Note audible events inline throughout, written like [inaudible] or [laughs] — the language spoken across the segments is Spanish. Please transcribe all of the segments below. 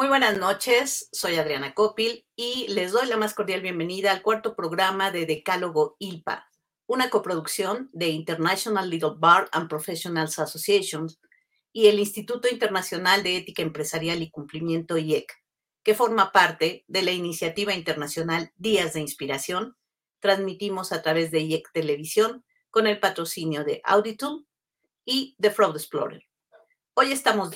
Muy buenas noches, soy Adriana Copil y les doy la más cordial bienvenida al cuarto programa de Decálogo ILPA, una coproducción de International Legal Bar and Professionals Associations y el Instituto Internacional de Ética Empresarial y Cumplimiento IEC, que forma parte de la iniciativa internacional Días de Inspiración. Transmitimos a través de IEC Televisión con el patrocinio de Auditum y The Fraud Explorer. Hoy estamos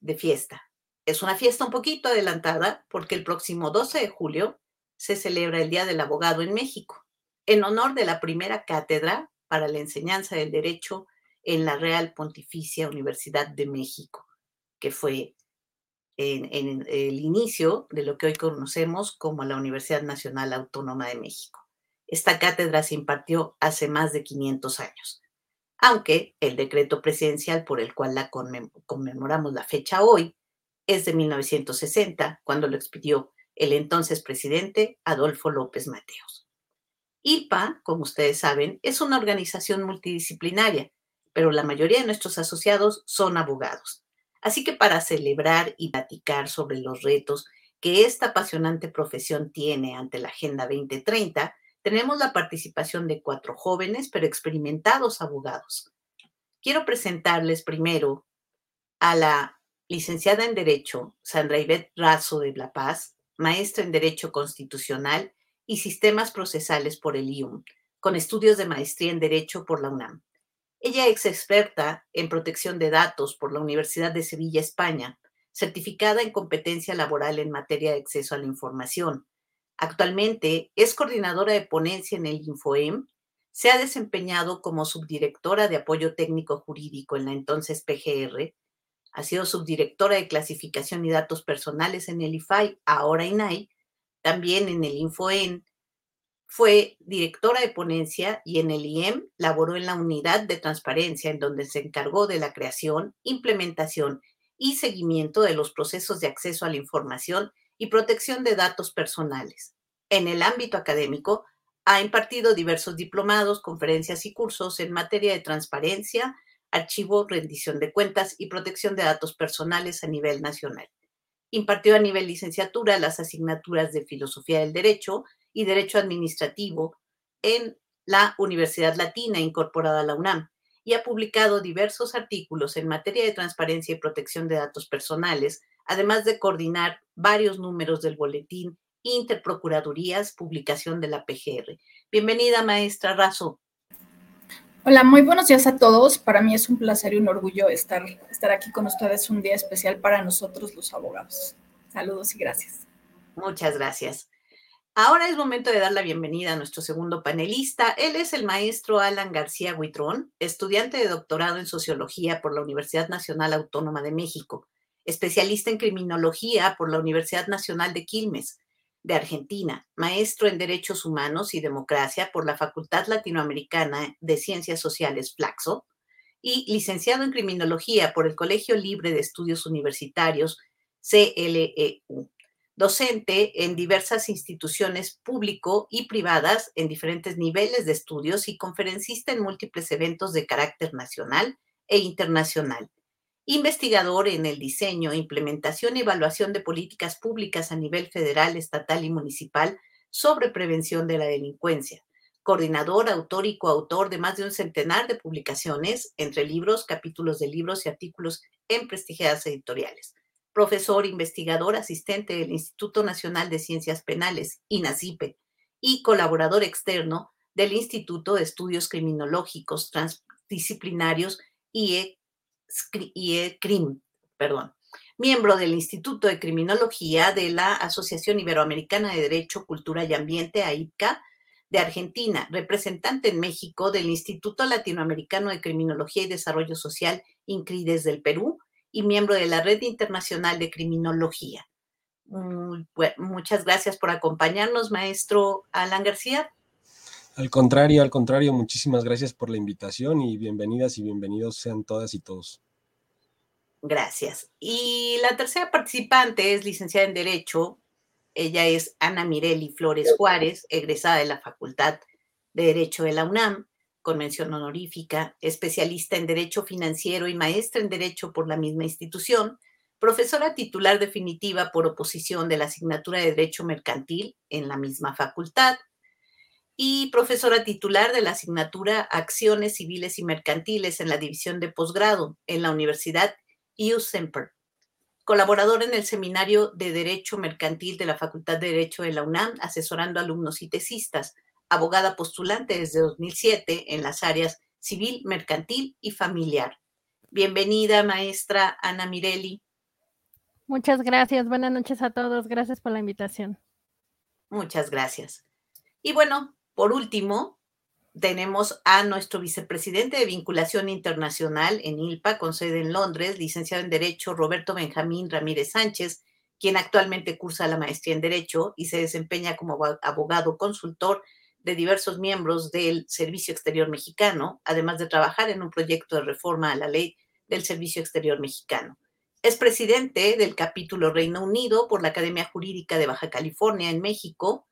de fiesta es una fiesta un poquito adelantada porque el próximo 12 de julio se celebra el Día del Abogado en México, en honor de la primera cátedra para la enseñanza del derecho en la Real Pontificia Universidad de México, que fue en, el inicio de lo que hoy conocemos como la Universidad Nacional Autónoma de México. Esta cátedra se impartió hace más de 500 años, aunque el decreto presidencial por el cual la conmemoramos la fecha hoy es de 1960, cuando lo expidió el entonces presidente Adolfo López Mateos. IPA, como ustedes saben, es una organización multidisciplinaria, pero la mayoría de nuestros asociados son abogados. Así que para celebrar y platicar sobre los retos que esta apasionante profesión tiene ante la Agenda 2030, tenemos la participación de cuatro jóvenes pero experimentados abogados. Quiero presentarles primero a la licenciada en Derecho, Sandra Ivette Razo de La Paz, maestra en Derecho Constitucional y Sistemas Procesales por el IUM, con estudios de maestría en Derecho por la UNAM. Ella es experta en protección de datos por la Universidad de Sevilla, España, certificada en competencia laboral en materia de acceso a la información. Actualmente es coordinadora de ponencia en el InfoEM. Se ha desempeñado como subdirectora de apoyo técnico jurídico en la entonces PGR ha sido subdirectora de clasificación y datos personales en el IFAI, ahora INAI, también en el InfoEN. Fue directora de ponencia y en el IEM laboró en la unidad de transparencia, en donde se encargó de la creación, implementación y seguimiento de los procesos de acceso a la información y protección de datos personales. En el ámbito académico, ha impartido diversos diplomados, conferencias y cursos en materia de transparencia, archivo, rendición de cuentas y protección de datos personales a nivel nacional. Impartió a nivel licenciatura las asignaturas de Filosofía del Derecho y Derecho Administrativo en la Universidad Latina incorporada a la UNAM y ha publicado diversos artículos en materia de transparencia y protección de datos personales, además de coordinar varios números del boletín Interprocuradurías, publicación de la PGR. Bienvenida, maestra Razo. Hola, muy buenos días a todos. Para mí es un placer y un orgullo estar, estar aquí con ustedes un día especial para nosotros los abogados. Saludos y gracias. Muchas gracias. Ahora es momento de dar la bienvenida a nuestro segundo panelista. Él es el maestro Alan García Huitrón, estudiante de doctorado en sociología por la Universidad Nacional Autónoma de México, especialista en criminología por la Universidad Nacional de Quilmes, de Argentina, maestro en Derechos Humanos y Democracia por la Facultad Latinoamericana de Ciencias Sociales Flaxo y licenciado en Criminología por el Colegio Libre de Estudios Universitarios CLEU. Docente en diversas instituciones público y privadas en diferentes niveles de estudios y conferencista en múltiples eventos de carácter nacional e internacional investigador en el diseño, implementación y evaluación de políticas públicas a nivel federal, estatal y municipal sobre prevención de la delincuencia, coordinador, autor y coautor de más de un centenar de publicaciones entre libros, capítulos de libros y artículos en prestigiadas editoriales, profesor, investigador, asistente del Instituto Nacional de Ciencias Penales, INACIPE, y colaborador externo del Instituto de Estudios Criminológicos Transdisciplinarios IE y CRIM, perdón, miembro del Instituto de Criminología de la Asociación Iberoamericana de Derecho, Cultura y Ambiente, AICA, de Argentina, representante en México del Instituto Latinoamericano de Criminología y Desarrollo Social, INCRIDES del Perú, y miembro de la Red Internacional de Criminología. muchas gracias por acompañarnos, maestro Alan García. Al contrario, al contrario, muchísimas gracias por la invitación y bienvenidas y bienvenidos sean todas y todos. Gracias. Y la tercera participante es licenciada en Derecho. Ella es Ana Mireli Flores Juárez, egresada de la Facultad de Derecho de la UNAM, con mención honorífica, especialista en Derecho Financiero y maestra en Derecho por la misma institución, profesora titular definitiva por oposición de la asignatura de Derecho Mercantil en la misma facultad y profesora titular de la asignatura Acciones Civiles y Mercantiles en la división de posgrado en la Universidad U Semper. Colaboradora en el Seminario de Derecho Mercantil de la Facultad de Derecho de la UNAM, asesorando alumnos y tesistas. Abogada postulante desde 2007 en las áreas civil, mercantil y familiar. Bienvenida, maestra Ana Mirelli. Muchas gracias. Buenas noches a todos. Gracias por la invitación. Muchas gracias. Y bueno, por último, tenemos a nuestro vicepresidente de vinculación internacional en ILPA, con sede en Londres, licenciado en Derecho, Roberto Benjamín Ramírez Sánchez, quien actualmente cursa la maestría en Derecho y se desempeña como abogado consultor de diversos miembros del Servicio Exterior Mexicano, además de trabajar en un proyecto de reforma a la ley del Servicio Exterior Mexicano. Es presidente del capítulo Reino Unido por la Academia Jurídica de Baja California en México,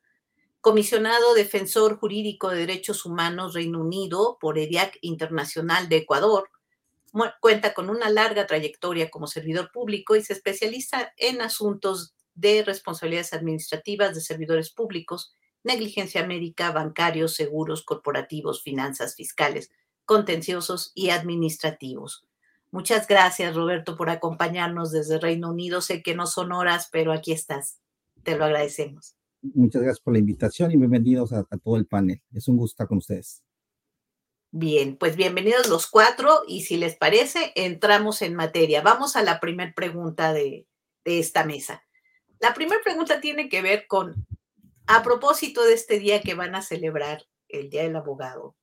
comisionado defensor jurídico de derechos humanos Reino Unido por EDIAC Internacional de Ecuador. Cuenta con una larga trayectoria como servidor público y se especializa en asuntos de responsabilidades administrativas de servidores públicos, negligencia médica, bancarios, seguros, corporativos, finanzas fiscales, contenciosos y administrativos. Muchas gracias, Roberto, por acompañarnos desde Reino Unido. Sé que no son horas, pero aquí estás. Te lo agradecemos. Muchas gracias por la invitación y bienvenidos a, todo el panel. Es un gusto estar con ustedes. Bien, pues bienvenidos los cuatro y si les parece, entramos en materia. Vamos a la primera pregunta de, de esta mesa. La primera pregunta tiene que ver con, a propósito de este día que van a celebrar, el Día del Abogado,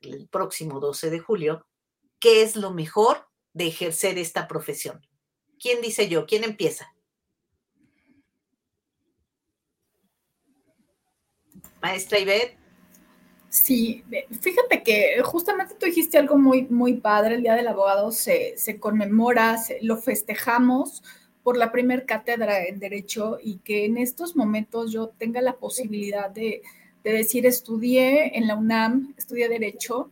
el próximo 12 de julio, ¿qué es lo mejor de ejercer esta profesión? ¿Quién dice yo? ¿Quién empieza? Maestra Ivette. Sí, fíjate que justamente tú dijiste algo muy, muy padre, el Día del Abogado se, conmemora, lo festejamos por la primer cátedra en Derecho y que en estos momentos yo tenga la posibilidad de, de decir, estudié en la UNAM, estudié Derecho,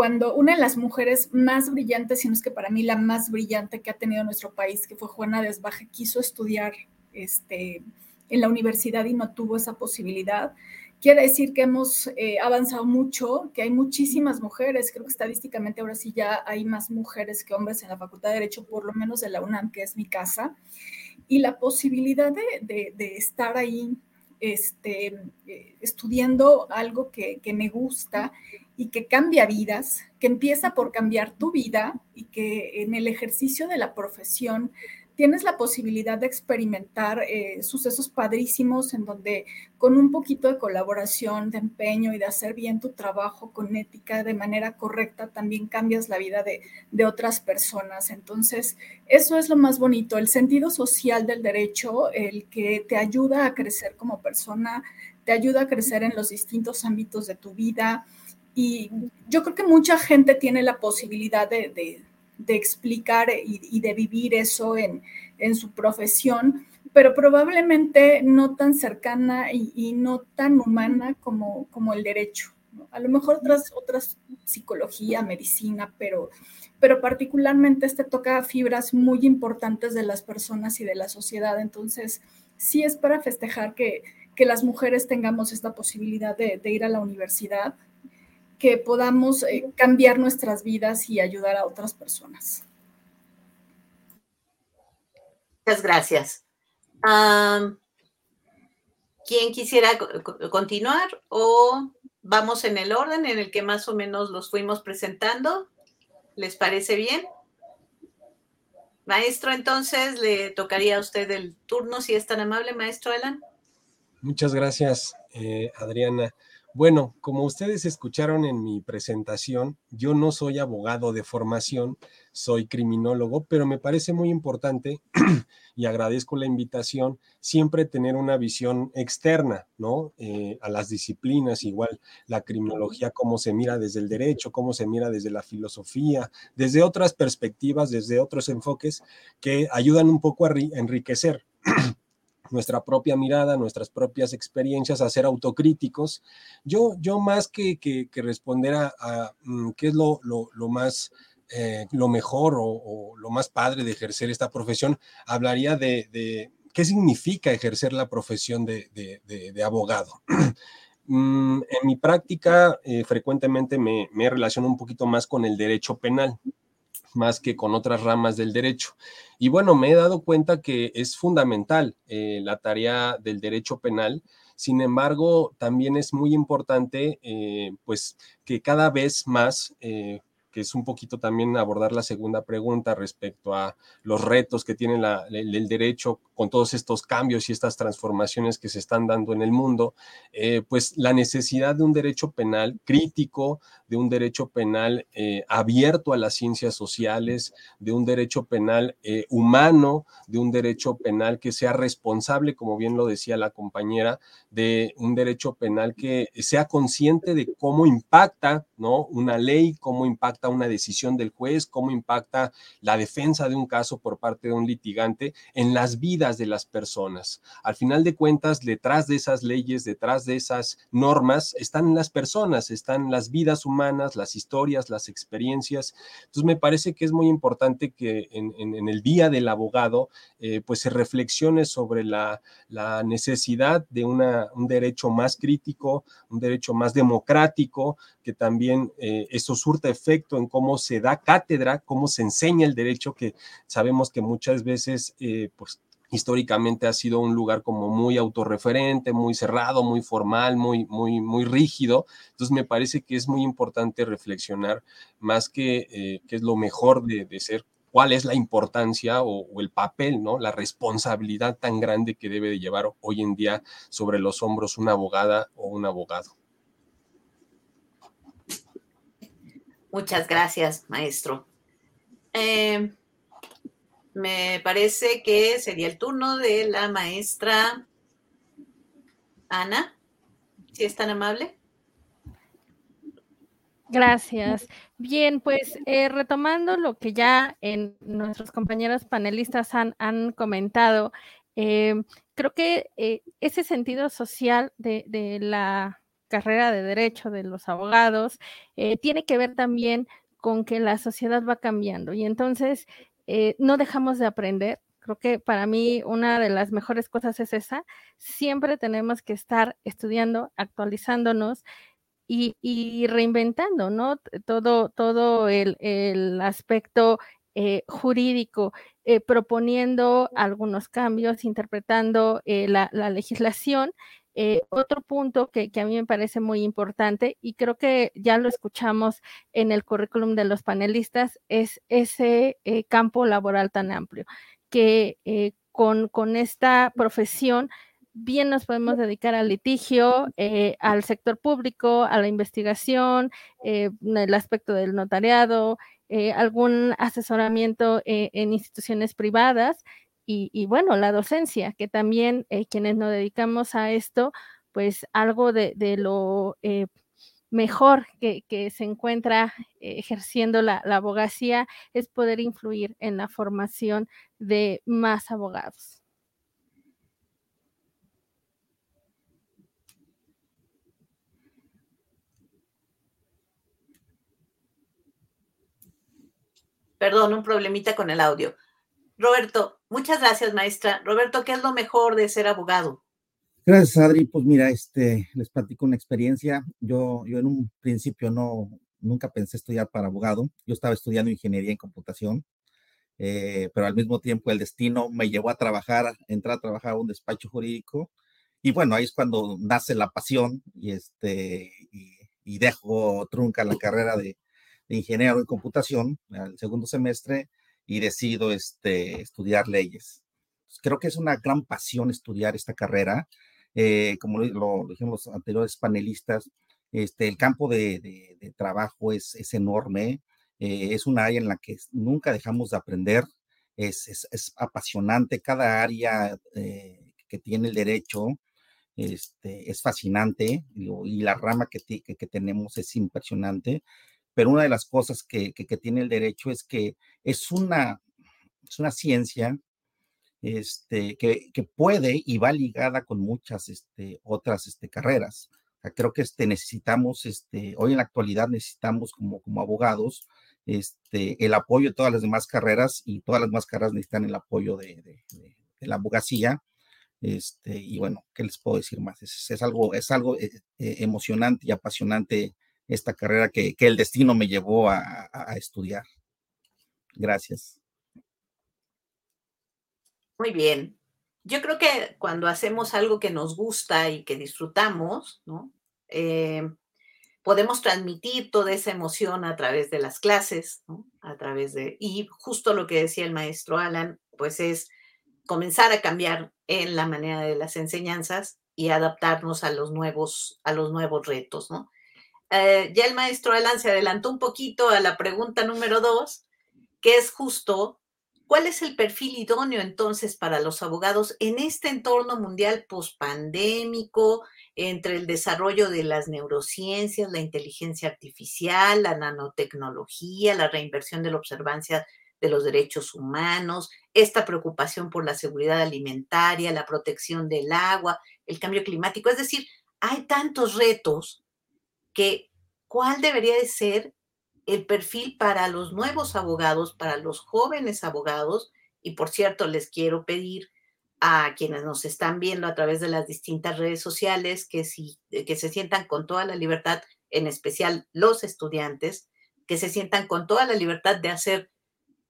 cuando una de las mujeres más brillantes, si no es que para mí la más brillante que ha tenido nuestro país, que fue Juana Desbaje, quiso estudiar este, en la universidad y no tuvo esa posibilidad. Quiere decir que hemos eh, avanzado mucho, que hay muchísimas mujeres, creo que estadísticamente ahora sí ya hay más mujeres que hombres en la Facultad de Derecho, por lo menos de la UNAM, que es mi casa, y la posibilidad de, estar ahí este, eh, estudiando algo que, que, me gusta y que cambia vidas, que empieza por cambiar tu vida y que en el ejercicio de la profesión tienes la posibilidad de experimentar eh, sucesos padrísimos en donde con un poquito de colaboración, de empeño y de hacer bien tu trabajo con ética de manera correcta, también cambias la vida de, de otras personas. Entonces, eso es lo más bonito, el sentido social del derecho, el que te ayuda a crecer como persona, te ayuda a crecer en los distintos ámbitos de tu vida. Y yo creo que mucha gente tiene la posibilidad de, de explicar y, de vivir eso en, su profesión, pero probablemente no tan cercana y, no tan humana como, como el derecho. A lo mejor otras, otras psicología, medicina, pero, pero particularmente este toca fibras muy importantes de las personas y de la sociedad. Entonces, sí es para festejar que, las mujeres tengamos esta posibilidad de ir a la universidad, que podamos eh, cambiar nuestras vidas y ayudar a otras personas. Muchas gracias. ¿Quién quisiera continuar o vamos en el orden en el que más o menos los fuimos presentando? ¿Les parece bien? Maestro, entonces le tocaría a usted el turno, si es tan amable, maestro Alan. Muchas gracias, eh, Adriana. Bueno, como ustedes escucharon en mi presentación, yo no soy abogado de formación, soy criminólogo, pero me parece muy importante [clears throat] y agradezco la invitación siempre tener una visión externa, ¿no? Eh, a las disciplinas, igual la criminología, cómo se mira desde el derecho, cómo se mira desde la filosofía, desde otras perspectivas, desde otros enfoques que ayudan un poco a enriquecer [clears throat] nuestra propia mirada, nuestras propias experiencias, a ser autocríticos. Yo, yo más que, que, responder a, mm, qué es lo, lo, más eh, lo mejor o, lo más padre de ejercer esta profesión, hablaría de, qué significa ejercer la profesión de, abogado. [clears throat] Mm, en mi práctica, eh, frecuentemente me, me relaciono un poquito más con el derecho penal más que con otras ramas del derecho. Y bueno, me he dado cuenta que es fundamental eh, la tarea del derecho penal. Sin embargo, también es muy importante, eh, pues, que cada vez más eh, que es un poquito también abordar la segunda pregunta respecto a los retos que tiene el, derecho con todos estos cambios y estas transformaciones que se están dando en el mundo, eh, pues la necesidad de un derecho penal crítico, de un derecho penal eh, abierto a las ciencias sociales, de un derecho penal eh, humano, de un derecho penal que sea responsable, como bien lo decía la compañera, de un derecho penal que sea consciente de cómo impacta, ¿no? Una ley, cómo impacta una decisión del juez, cómo impacta la defensa de un caso por parte de un litigante en las vidas de las personas. Al final de cuentas, detrás de esas leyes, detrás de esas normas, están las personas, están las vidas humanas, las historias, las experiencias. Entonces, me parece que es muy importante que en, el día del abogado, eh, pues se reflexione sobre la, necesidad de un derecho más crítico, un derecho más democrático, que también eh, eso surta efecto en cómo se da cátedra, cómo se enseña el derecho, que sabemos que muchas veces, eh, pues históricamente ha sido un lugar como muy autorreferente, muy cerrado, muy formal, muy, muy, muy rígido. Entonces me parece que es muy importante reflexionar más que eh, qué es lo mejor de, ser, cuál es la importancia o, o, el papel, ¿no? La responsabilidad tan grande que debe de llevar hoy en día sobre los hombros una abogada o un abogado. Muchas gracias, maestro. Eh, me parece que sería el turno de la maestra Ana, si es tan amable. Gracias. Bien, pues eh, retomando lo que ya en nuestros compañeros panelistas han, comentado, eh, creo que ese sentido social de la carrera de derecho de los abogados, eh, tiene que ver también con que la sociedad va cambiando y entonces eh, no dejamos de aprender. Creo que para mí una de las mejores cosas es esa. Siempre tenemos que estar estudiando, actualizándonos y, reinventando, ¿no? Todo, todo el, aspecto eh, jurídico, proponiendo algunos cambios, interpretando la, la, legislación eh, otro punto que, a mí me parece muy importante y creo que ya lo escuchamos en el currículum de los panelistas es ese eh, campo laboral tan amplio, que eh, con, con, esta profesión bien nos podemos dedicar al litigio, al sector público, a la investigación, el aspecto del notariado, algún asesoramiento en instituciones privadas y, bueno, la docencia, que también eh, quienes nos dedicamos a esto, pues algo de, lo eh, mejor que, se encuentra eh, ejerciendo la, abogacía es poder influir en la formación de más abogados. Perdón, un problemita con el audio. Roberto, muchas gracias, maestra. Roberto, ¿qué es lo mejor de ser abogado? Gracias, Adri. Pues mira, este, les platico una experiencia. Yo, yo en un principio no, nunca pensé estudiar para abogado. Yo estaba estudiando ingeniería en computación, eh, pero al mismo tiempo el destino me llevó a trabajar, entrar a trabajar a un despacho jurídico. Y bueno, ahí es cuando nace la pasión y, este, y, dejo trunca la carrera de, de ingeniero en computación al segundo semestre y decido este, estudiar leyes. Creo que es una gran pasión estudiar esta carrera. Eh, como lo, dijeron los anteriores panelistas, este, el campo de, trabajo es, es enorme, eh, es una área en la que nunca dejamos de aprender, es, es, apasionante, cada área eh, que tiene el derecho este, es fascinante y, la rama que, que, tenemos es impresionante pero una de las cosas que, tiene el derecho es que es una, es una ciencia este, que, puede y va ligada con muchas este, otras este, carreras. creo que este, necesitamos, este, hoy en la actualidad necesitamos como, como abogados este, el apoyo de todas las demás carreras y todas las demás carreras necesitan el apoyo de, la abogacía. Este, y bueno, ¿qué les puedo decir más? Es, algo, es algo eh, eh, emocionante y apasionante esta carrera que, el destino me llevó a, estudiar. Gracias. Muy bien. Yo creo que cuando hacemos algo que nos gusta y que disfrutamos, ¿no? Eh, podemos transmitir toda esa emoción a través de las clases. A través de, y justo lo que decía el maestro Alan, pues es comenzar a cambiar en la manera de las enseñanzas y adaptarnos a los nuevos, a los nuevos retos, ¿no? Eh, ya el maestro Alan se adelantó un poquito a la pregunta número dos, que es justo, ¿cuál es el perfil idóneo entonces para los abogados en este entorno mundial pospandémico, entre el desarrollo de las neurociencias, la inteligencia artificial, la nanotecnología, la reinversión de la observancia de los derechos humanos, esta preocupación por la seguridad alimentaria, la protección del agua, el cambio climático? Es decir, hay tantos retos que cuál debería de ser el perfil para los nuevos abogados, para los jóvenes abogados. Y por cierto, les quiero pedir a quienes nos están viendo a través de las distintas redes sociales que, si, que se sientan con toda la libertad, en especial los estudiantes, que se sientan con toda la libertad de hacer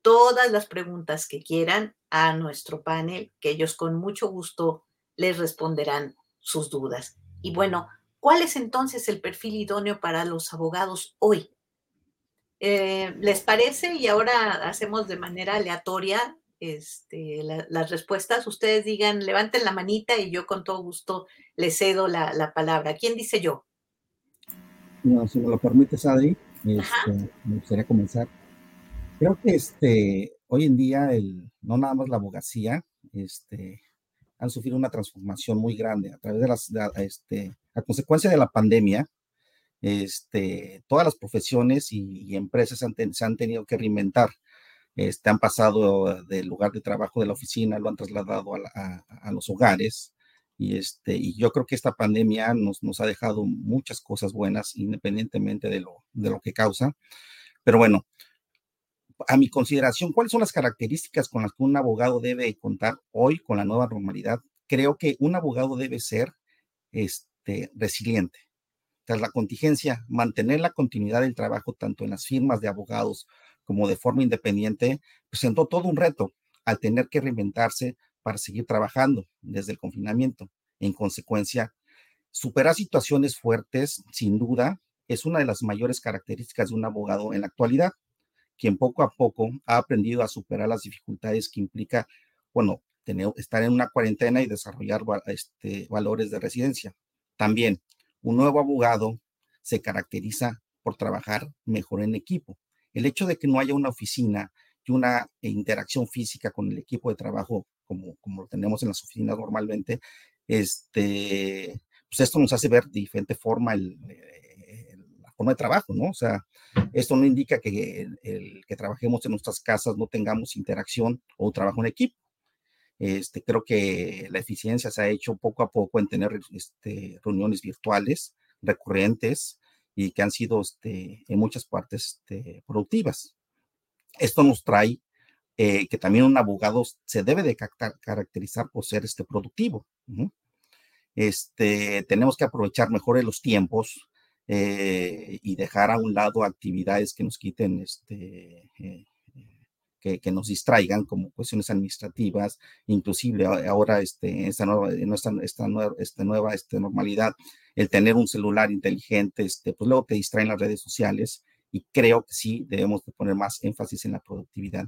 todas las preguntas que quieran a nuestro panel, que ellos con mucho gusto les responderán sus dudas. Y bueno, ¿Cuál es entonces el perfil idóneo para los abogados hoy? Eh, ¿Les parece? Y ahora hacemos de manera aleatoria este, las respuestas. Ustedes digan, levanten la manita y yo con todo gusto les cedo la, palabra. ¿Quién dice yo? No, si me lo permites, Adri, este, me gustaría comenzar. Creo que este, hoy en día, el, no nada más la abogacía, este, han sufrido una transformación muy grande a través de las, este, a consecuencia de la pandemia, este, todas las profesiones y, empresas se han tenido que reinventar. Este, han pasado del lugar de trabajo de la oficina, lo han trasladado a, los hogares. Y, este, y yo creo que esta pandemia nos, nos ha dejado muchas cosas buenas, independientemente de lo, de lo que causa. Pero bueno, a mi consideración, ¿cuáles son las características con las que un abogado debe contar hoy con la nueva normalidad? Creo que un abogado debe ser resiliente. Tras la contingencia, mantener la continuidad del trabajo tanto en las firmas de abogados como de forma independiente presentó todo un reto al tener que reinventarse para seguir trabajando desde el confinamiento. En consecuencia, superar situaciones fuertes, sin duda, es una de las mayores características de un abogado en la actualidad quien poco a poco ha aprendido a superar las dificultades que implica, bueno, estar en una cuarentena y desarrollar este, valores de residencia. También, un nuevo abogado se caracteriza por trabajar mejor en equipo. El hecho de que no haya una oficina y una interacción física con el equipo de trabajo como, como lo tenemos en las oficinas normalmente, este, pues esto nos hace ver de diferente forma el, la forma de trabajo, ¿no? O sea, esto no indica que el, que trabajemos en nuestras casas no tengamos interacción o trabajo en equipo. Este, creo que la eficiencia se ha hecho poco a poco en tener este, reuniones virtuales recurrentes y que han sido este, en muchas partes este, productivas. Esto nos trae eh, que también un abogado se debe de caracterizar por ser este, productivo. Tenemos que aprovechar mejor los tiempos, eh, y dejar a un lado actividades que nos quiten, este, eh, que, nos distraigan como cuestiones administrativas, inclusive ahora este, esta nueva, esta, esta nueva, esta nueva este, normalidad, el tener un celular inteligente, este, pues luego te distraen las redes sociales y creo que sí debemos de poner más énfasis en la productividad.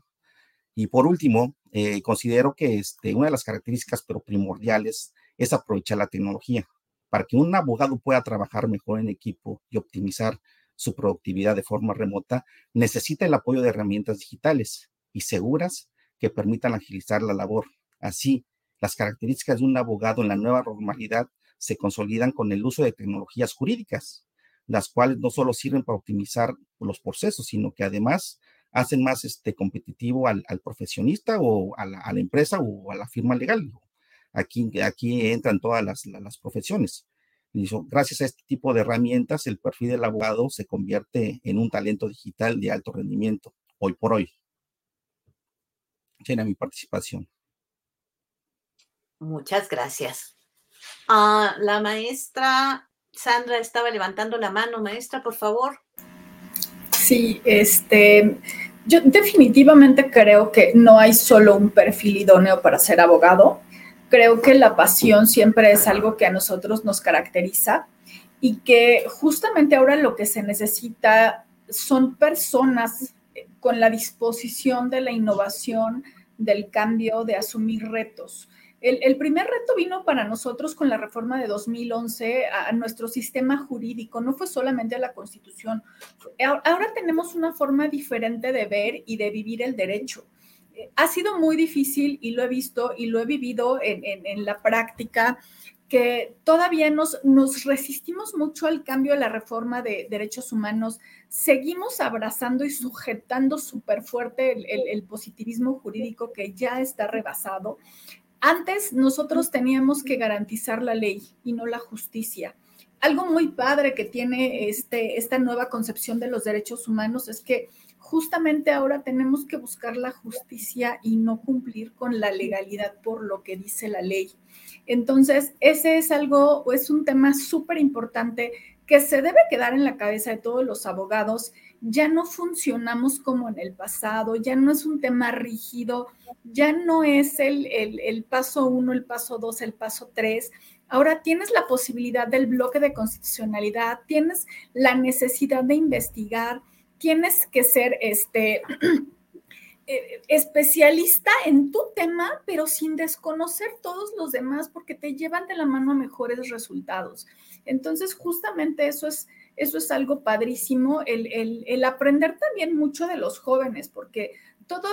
Y por último, eh, considero que este, una de las características, pero primordiales, es aprovechar la tecnología para que un abogado pueda trabajar mejor en equipo y optimizar su productividad de forma remota, necesita el apoyo de herramientas digitales y seguras que permitan agilizar la labor. Así, las características de un abogado en la nueva normalidad se consolidan con el uso de tecnologías jurídicas, las cuales no solo sirven para optimizar los procesos, sino que además hacen más este, competitivo al, profesionista o a la, empresa o a la firma legal. Aquí, entran todas las, profesiones. gracias a este tipo de herramientas, el perfil del abogado se convierte en un talento digital de alto rendimiento, hoy por hoy. Tiene mi participación. Muchas gracias. Ah, la maestra Sandra estaba levantando la mano. Maestra, por favor. Sí, este, yo definitivamente creo que no hay solo un perfil idóneo para ser abogado. Creo que la pasión siempre es algo que a nosotros nos caracteriza y que justamente ahora lo que se necesita son personas con la disposición de la innovación, del cambio, de asumir retos. El, primer reto vino para nosotros con la reforma de 2011 a, nuestro sistema jurídico, no fue solamente a la constitución. Ahora tenemos una forma diferente de ver y de vivir el derecho. Eh, ha sido muy difícil y lo he visto y lo he vivido en, la práctica que todavía nos, resistimos mucho al cambio de la reforma de derechos humanos, seguimos abrazando y sujetando súper fuerte el, positivismo jurídico que ya está rebasado. Antes nosotros teníamos que garantizar la ley y no la justicia. Algo muy padre que tiene este, esta nueva concepción de los derechos humanos es que justamente ahora tenemos que buscar la justicia y no cumplir con la legalidad por lo que dice la ley. Entonces, ese es algo, es un tema súper importante que se debe quedar en la cabeza de todos los abogados ya no funcionamos como en el pasado, ya no es un tema rígido, ya no es el, el, paso uno, el paso dos, el paso tres. Ahora tienes la posibilidad del bloque de constitucionalidad, tienes la necesidad de investigar, tienes que ser este [clears throat] eh, especialista en tu tema, pero sin desconocer todos los demás porque te llevan de la mano a mejores resultados. Entonces, justamente eso es eso es algo padrísimo, el, aprender también mucho de los jóvenes, porque todo,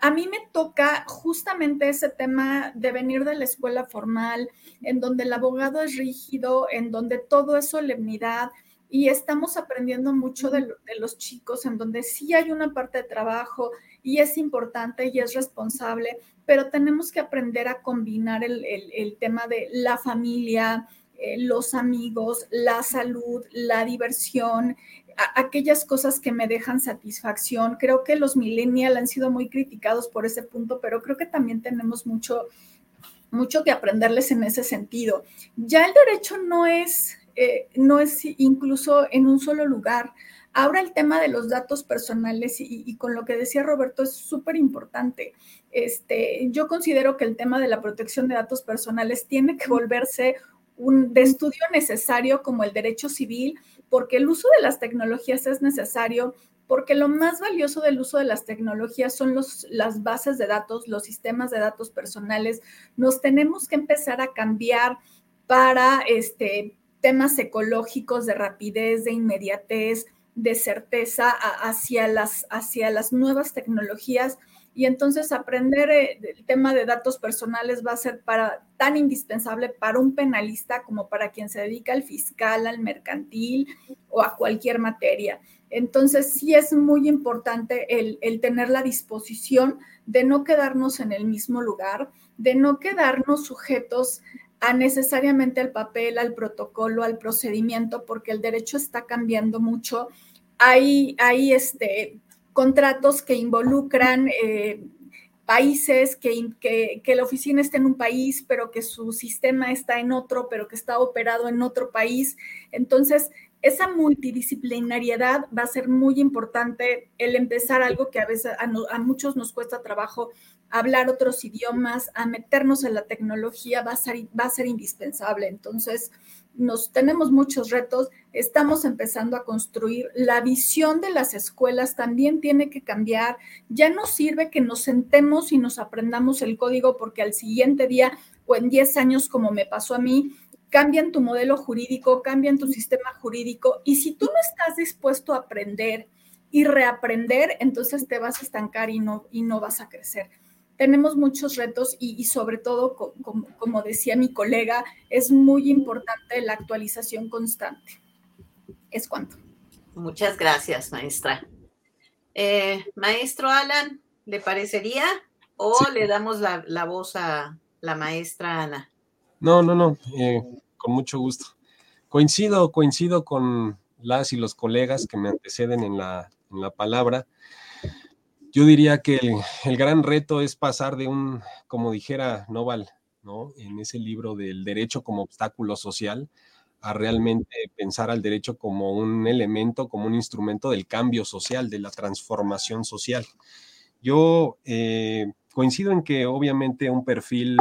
a, mí me toca justamente ese tema de venir de la escuela formal, en donde el abogado es rígido, en donde todo es solemnidad, y estamos aprendiendo mucho de, los chicos, en donde sí hay una parte de trabajo y es importante y es responsable, pero tenemos que aprender a combinar el, el tema de la familia, eh, los amigos, la salud, la diversión, aquellas cosas que me dejan satisfacción. Creo que los millennials han sido muy criticados por ese punto, pero creo que también tenemos mucho, mucho que aprenderles en ese sentido. Ya el derecho no es, eh, no es incluso en un solo lugar. Ahora el tema de los datos personales y, y con lo que decía Roberto es súper importante. Este, yo considero que el tema de la protección de datos personales tiene que volverse un, de estudio necesario como el derecho civil, porque el uso de las tecnologías es necesario, porque lo más valioso del uso de las tecnologías son los, las bases de datos, los sistemas de datos personales. Nos tenemos que empezar a cambiar para este, temas ecológicos de rapidez, de inmediatez, de certeza hacia las, hacia las nuevas tecnologías y entonces aprender eh, el tema de datos personales va a ser para, tan indispensable para un penalista como para quien se dedica al fiscal, al mercantil o a cualquier materia. Entonces sí es muy importante el, el tener la disposición de no quedarnos en el mismo lugar, de no quedarnos sujetos a necesariamente al papel, al protocolo, al procedimiento, porque el derecho está cambiando mucho. Hay, hay este, contratos que involucran eh, países, que, que, la oficina está en un país, pero que su sistema está en otro, pero que está operado en otro país. Entonces, esa multidisciplinariedad va a ser muy importante el empezar algo que a veces a, muchos nos cuesta trabajo, hablar otros idiomas, a meternos en la tecnología va a ser, va a ser indispensable. Entonces, nos tenemos muchos retos, estamos empezando a construir, la visión de las escuelas también tiene que cambiar, ya no sirve que nos sentemos y nos aprendamos el código porque al siguiente día o en 10 años como me pasó a mí, cambian tu modelo jurídico, cambian tu sistema jurídico y si tú no estás dispuesto a aprender y reaprender, entonces te vas a estancar y no, y no vas a crecer tenemos muchos retos y, sobre todo, como, decía mi colega, es muy importante la actualización constante. Es cuanto. Muchas gracias, maestra. Eh, maestro Alan, ¿le parecería o le damos la, voz a la maestra Ana? No, no, no, eh, con mucho gusto. coincido, coincido con las y los colegas que me anteceden en la, en la palabra. Yo diría que el, gran reto es pasar de un, como dijera Noval, ¿no? En ese libro del derecho como obstáculo social, a realmente pensar al derecho como un elemento, como un instrumento del cambio social, de la transformación social. Yo eh, coincido en que obviamente un perfil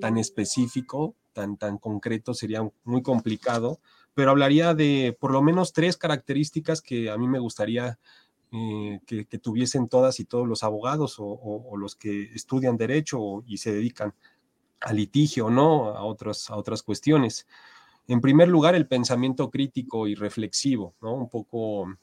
tan específico, tan, tan concreto sería muy complicado, pero hablaría de por lo menos tres características que a mí me gustaría eh, que, tuviesen todas y todos los abogados o, los que estudian derecho y se dedican al litigio, ¿no? A, otras, a otras cuestiones. En primer lugar, el pensamiento crítico y reflexivo, ¿no? Un poco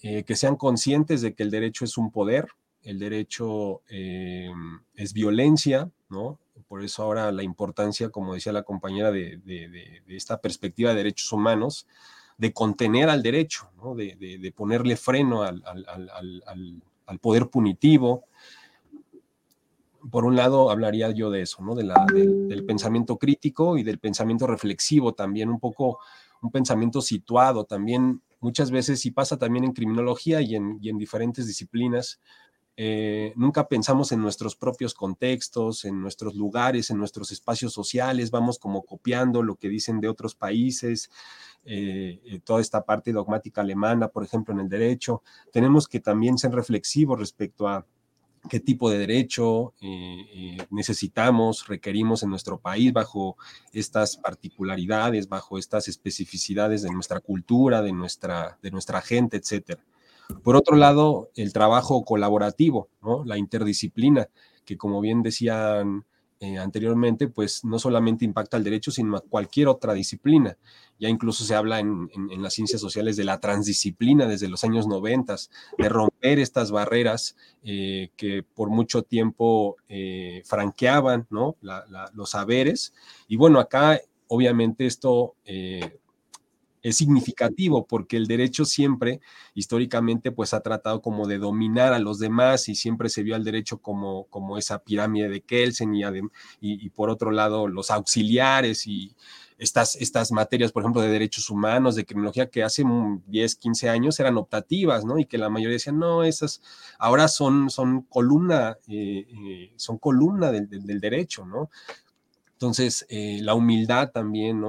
eh, que sean conscientes de que el derecho es un poder, el derecho eh, es violencia, ¿no? Por eso ahora la importancia, como decía la compañera, de esta perspectiva de derechos humanos, de contener al derecho, de, ponerle freno al, poder punitivo. Por un lado, hablaría yo de eso, ¿no? de del pensamiento crítico y del pensamiento reflexivo también, un poco un pensamiento situado también, muchas veces, y pasa también en criminología y en, y en diferentes disciplinas, eh, nunca pensamos en nuestros propios contextos, en nuestros lugares, en nuestros espacios sociales, vamos como copiando lo que dicen de otros países, eh, eh, toda esta parte dogmática alemana, por ejemplo, en el derecho. Tenemos que también ser reflexivos respecto a qué tipo de derecho necesitamos, requerimos en nuestro país bajo estas particularidades, bajo estas especificidades de nuestra cultura, de nuestra, de nuestra gente, etcétera. Por otro lado, el trabajo colaborativo, la interdisciplina, que como bien decían eh, anteriormente, pues no solamente impacta al derecho, sino a cualquier otra disciplina. Ya incluso se habla en, las ciencias sociales de la transdisciplina desde los años 90, de romper estas barreras eh, que por mucho tiempo eh, franqueaban los saberes. Y bueno, acá obviamente esto es significativo porque el derecho siempre, históricamente, pues ha tratado como de dominar a los demás y siempre se vio al derecho como, como esa pirámide de Kelsen y, y, por otro lado los auxiliares y estas, estas materias, por ejemplo, de derechos humanos, de criminología, que hace 10, 15 años eran optativas, ¿no? Y que la mayoría decían, no, esas ahora son, son columna, eh, eh, son columna del, del derecho, ¿no? Entonces, eh, la humildad también,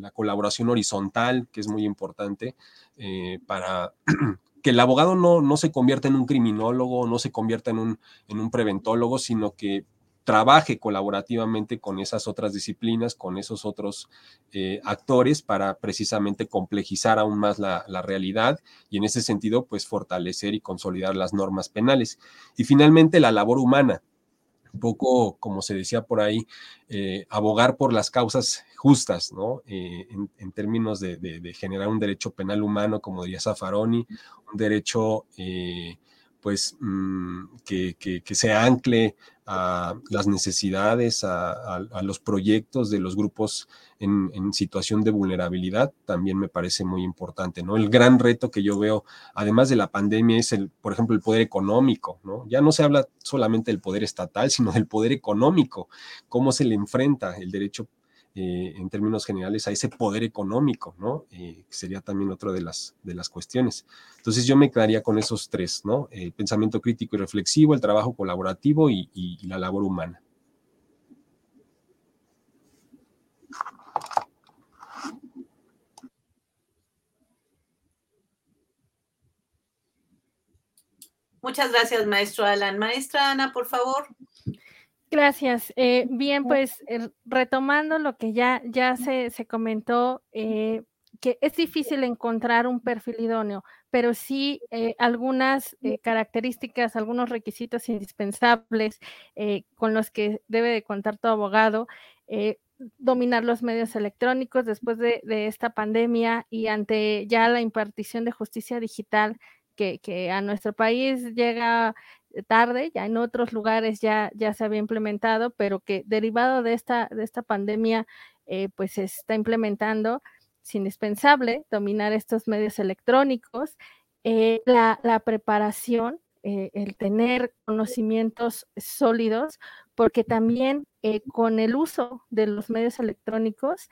la colaboración horizontal, que es muy importante eh, para [clears throat] que el abogado no, no, se convierta en un criminólogo, no se convierta en un, en un preventólogo, sino que trabaje colaborativamente con esas otras disciplinas, con esos otros eh, actores para precisamente complejizar aún más la, la, realidad y en ese sentido, pues fortalecer y consolidar las normas penales. Y finalmente, la labor humana un poco, como se decía por ahí, eh, abogar por las causas justas, ¿no? Eh, en, términos de, generar un derecho penal humano, como diría Zaffaroni, un derecho, eh, pues, mm, que, que, se ancle a las necesidades, a, los proyectos de los grupos en, situación de vulnerabilidad, también me parece muy importante, ¿no? El gran reto que yo veo, además de la pandemia, es el, por ejemplo, el poder económico, ¿no? Ya no se habla solamente del poder estatal, sino del poder económico, cómo se le enfrenta el derecho eh, en términos generales a ese poder económico, ¿no? Eh, sería también otra de las, de las cuestiones. Entonces yo me quedaría con esos tres, ¿no? El pensamiento crítico y reflexivo, el trabajo colaborativo y, y la labor humana. Muchas gracias, maestro Alan. Maestra Ana, por favor. Gracias. Eh, bien, pues eh, retomando lo que ya, ya se, comentó, eh, que es difícil encontrar un perfil idóneo, pero sí algunas características, algunos requisitos indispensables con los que debe de contar todo abogado. dominar los medios electrónicos después de, de, esta pandemia y ante ya la impartición de justicia digital que, que a nuestro país llega tarde, ya en otros lugares ya, ya se había implementado, pero que derivado de esta, de esta pandemia, eh, pues se está implementando, es indispensable dominar estos medios electrónicos, eh, la, preparación, eh, el tener conocimientos sólidos, porque también con el uso de los medios electrónicos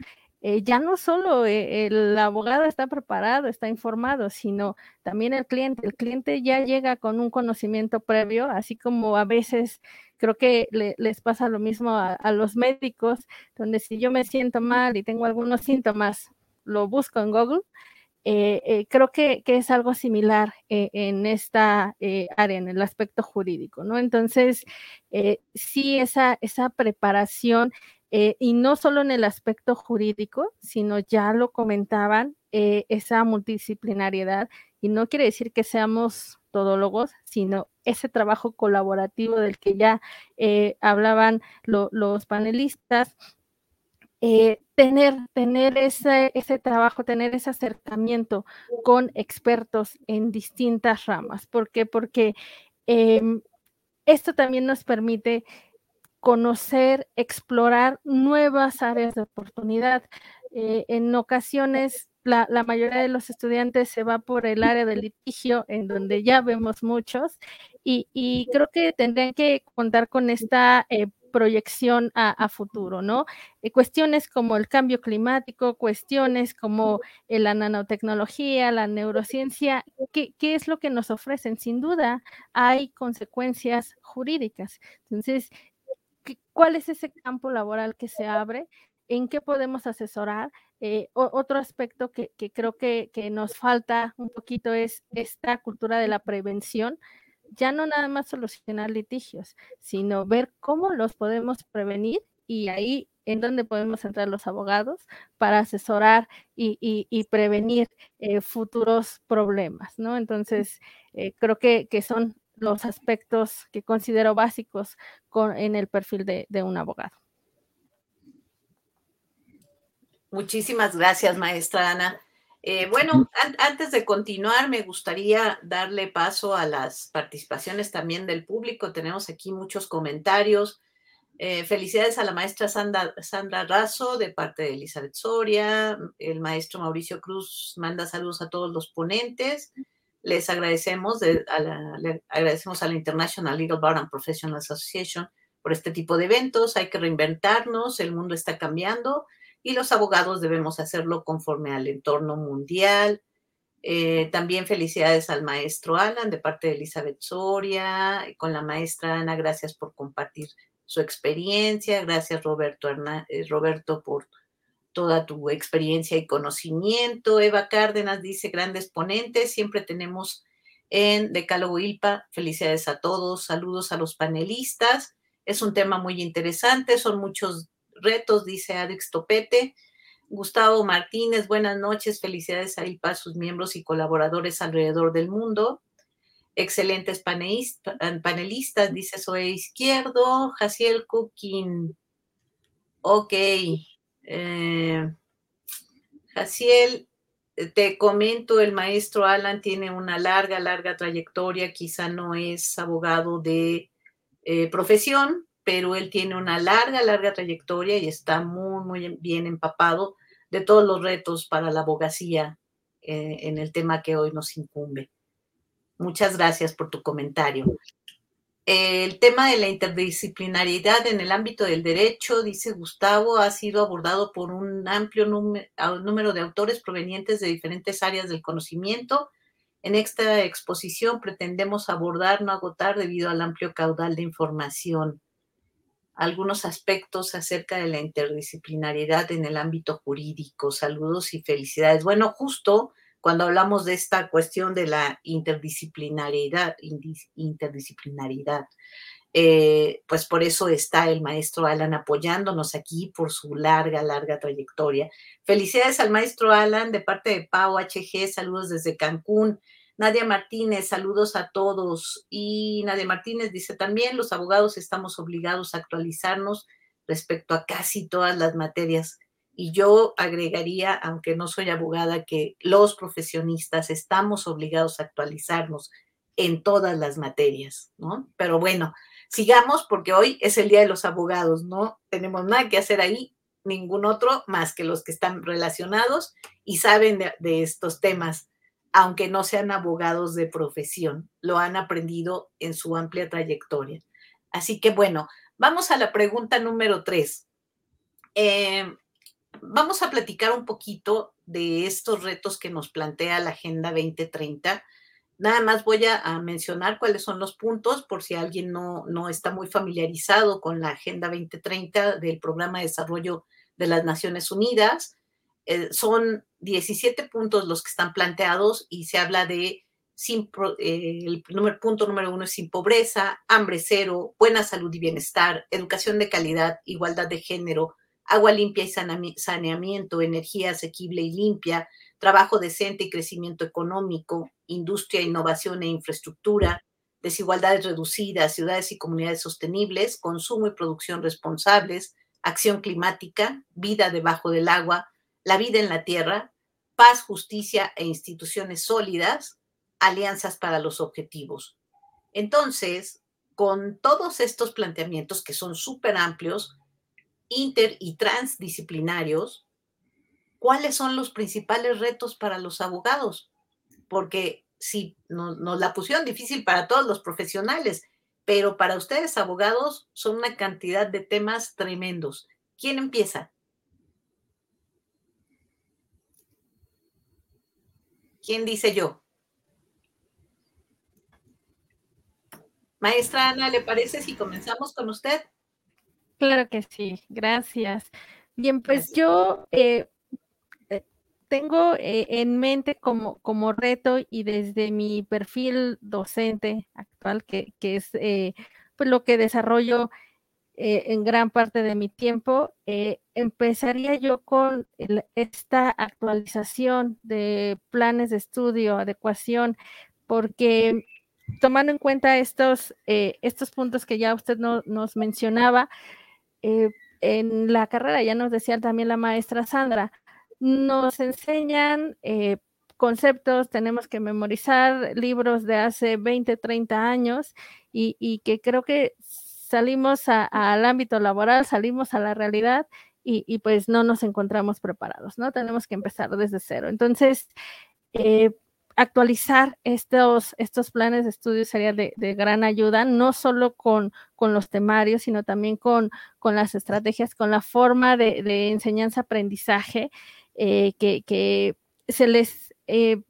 eh, ya no solo eh, el abogado está preparado, está informado, sino también el cliente. El cliente ya llega con un conocimiento previo, así como a veces creo que les pasa lo mismo a, los médicos, donde si yo me siento mal y tengo algunos síntomas, lo busco en Google. Eh, creo que, es algo similar en esta área, en el aspecto jurídico, ¿no? Entonces, sí, esa, esa preparación eh, y no solo en el aspecto jurídico, sino ya lo comentaban, eh, esa multidisciplinariedad, y no quiere decir que seamos todólogos, sino ese trabajo colaborativo del que ya eh, hablaban los panelistas, tener, tener ese, ese trabajo, tener ese acercamiento con expertos en distintas ramas. ¿Por qué? Porque em, esto también nos permite conocer, explorar nuevas áreas de oportunidad. Eh, en ocasiones, la, mayoría de los estudiantes se va por el área del litigio, en donde ya vemos muchos, y, creo que tendrían que contar con esta eh, proyección a, futuro, ¿no? Eh, cuestiones como el cambio climático, cuestiones como la nanotecnología, la neurociencia, ¿qué, ¿qué, es lo que nos ofrecen? Sin duda, hay consecuencias jurídicas. Entonces, cuál es ese campo laboral que se abre, en qué podemos asesorar. Eh, otro aspecto que, creo que, nos falta un poquito es esta cultura de la prevención, ya no nada más solucionar litigios, sino ver cómo los podemos prevenir y ahí en donde podemos entrar los abogados para asesorar y, prevenir eh, futuros problemas, ¿no? Entonces, eh, creo que, que son los aspectos que considero básicos en el perfil de, un abogado. Muchísimas gracias, maestra Ana. Eh, bueno, antes de continuar, me gustaría darle paso a las participaciones también del público. Tenemos aquí muchos comentarios. Eh, felicidades a la maestra Sandra, Sandra Razo de parte de Elizabeth Soria. El maestro Mauricio Cruz manda saludos a todos los ponentes les agradecemos, a la, le agradecemos a la International Legal Bar and Professional Association por este tipo de eventos. Hay que reinventarnos, el mundo está cambiando y los abogados debemos hacerlo conforme al entorno mundial. Eh, también felicidades al maestro Alan de parte de Elizabeth Soria, con la maestra Ana, gracias por compartir su experiencia, gracias Roberto, eh, Roberto por toda tu experiencia y conocimiento. Eva Cárdenas dice, grandes ponentes, siempre tenemos en Decálogo ILPA. Felicidades a todos, saludos a los panelistas. Es un tema muy interesante, son muchos retos, dice Adix Topete. Gustavo Martínez, buenas noches, felicidades a ILPA, sus miembros y colaboradores alrededor del mundo. Excelentes panelistas, dice Zoe Izquierdo. Jaciel Cooking. Ok, eh, Jaciel, te comento, el maestro Alan tiene una larga, larga trayectoria, quizá no es abogado de eh, profesión, pero él tiene una larga, larga trayectoria y está muy, muy bien empapado de todos los retos para la abogacía eh, en el tema que hoy nos incumbe. Muchas gracias por tu comentario el tema de la interdisciplinariedad en el ámbito del derecho, dice Gustavo, ha sido abordado por un amplio número de autores provenientes de diferentes áreas del conocimiento. En esta exposición pretendemos abordar, no agotar, debido al amplio caudal de información, algunos aspectos acerca de la interdisciplinariedad en el ámbito jurídico. Saludos y felicidades. Bueno, justo cuando hablamos de esta cuestión de la interdisciplinaridad. Eh, pues por eso está el maestro Alan apoyándonos aquí por su larga, larga trayectoria. Felicidades al maestro Alan de parte de Pau HG, saludos desde Cancún. Nadia Martínez, saludos a todos. Y Nadia Martínez dice también, los abogados estamos obligados a actualizarnos respecto a casi todas las materias y yo agregaría, aunque no soy abogada, que los profesionistas estamos obligados a actualizarnos en todas las materias, ¿no? Pero bueno, sigamos porque hoy es el Día de los Abogados, no tenemos nada que hacer ahí, ningún otro más que los que están relacionados y saben de, estos temas, aunque no sean abogados de profesión, lo han aprendido en su amplia trayectoria. Así que bueno, vamos a la pregunta número tres. Eh, vamos a platicar un poquito de estos retos que nos plantea la Agenda 2030. Nada más voy a, mencionar cuáles son los puntos por si alguien no, no está muy familiarizado con la Agenda 2030 del Programa de Desarrollo de las Naciones Unidas. Eh, son 17 puntos los que están planteados y se habla de eh, el punto número uno es sin pobreza, hambre cero, buena salud y bienestar, educación de calidad, igualdad de género, agua limpia y saneamiento, energía asequible y limpia, trabajo decente y crecimiento económico, industria, innovación e infraestructura, desigualdades reducidas, ciudades y comunidades sostenibles, consumo y producción responsables, acción climática, vida debajo del agua, la vida en la tierra, paz, justicia e instituciones sólidas, alianzas para los objetivos. Entonces, con todos estos planteamientos que son súper amplios, inter y transdisciplinarios, ¿cuáles son los principales retos para los abogados? Porque si nos, la pusieron difícil para todos los profesionales, pero para ustedes abogados son una cantidad de temas tremendos. ¿Quién empieza? ¿Quién dice yo? Maestra Ana, ¿le parece si comenzamos con usted? Claro que sí, gracias. Bien, pues yo eh, eh, tengo eh, en mente como, como reto y desde mi perfil docente actual, que, es pues lo que desarrollo en gran parte de mi tiempo, empezaría yo con esta actualización de planes de estudio, adecuación, porque tomando en cuenta estos, estos puntos que ya usted nos mencionaba, eh, en la carrera, ya nos decía también la maestra Sandra, nos enseñan eh, conceptos, tenemos que memorizar libros de hace 20, 30 años y, que creo que salimos al ámbito laboral, salimos a la realidad y, pues no nos encontramos preparados, ¿no? Tenemos que empezar desde cero. Entonces, eh, actualizar estos, estos planes de estudio sería de, gran ayuda, no solo con, con los temarios, sino también con, con, las estrategias, con la forma de, enseñanza-aprendizaje eh, que, se les eh,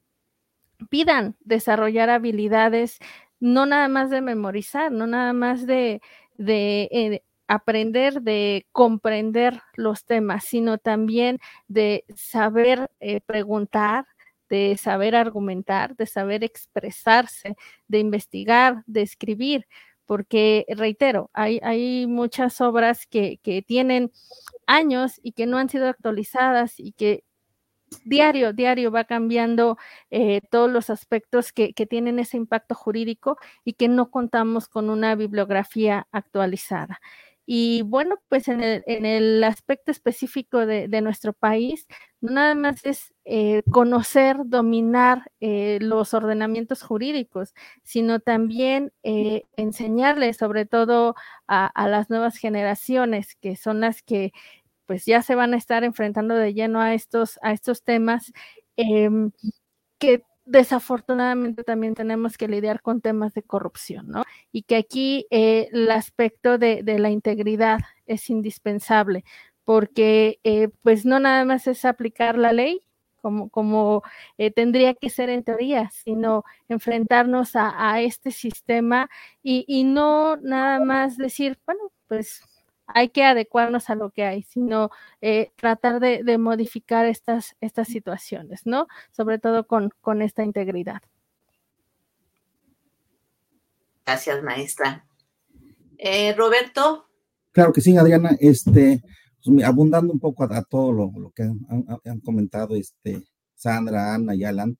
pidan desarrollar habilidades, no nada más de memorizar, no nada más de, eh, aprender, de comprender los temas, sino también de saber preguntar, de saber argumentar, de saber expresarse, de investigar, de escribir, porque, reitero, hay, hay muchas obras que, tienen años y que no han sido actualizadas y que diario, diario va cambiando eh, todos los aspectos que, que, tienen ese impacto jurídico y que no contamos con una bibliografía actualizada. Y bueno, pues en el, aspecto específico de, nuestro país, nada más es eh, conocer, dominar eh, los ordenamientos jurídicos, sino también eh, enseñarles, sobre todo a, a, las nuevas generaciones, que son las que pues ya se van a estar enfrentando de lleno a estos, a estos temas, em, que desafortunadamente también tenemos que lidiar con temas de corrupción, ¿no? Y que aquí eh, el aspecto de, la integridad es indispensable, porque eh, pues no nada más es aplicar la ley como, como eh, tendría que ser en teoría, sino enfrentarnos a, este sistema y, y no nada más decir, bueno, pues hay que adecuarnos a lo que hay, sino eh, tratar de, modificar estas, estas situaciones, ¿no? Sobre todo con, con esta integridad. Gracias, maestra. Eh, Roberto. Claro que sí, Adriana. Este, pues, abundando un poco a, todo lo, que han, comentado este, Sandra, Ana y Alan,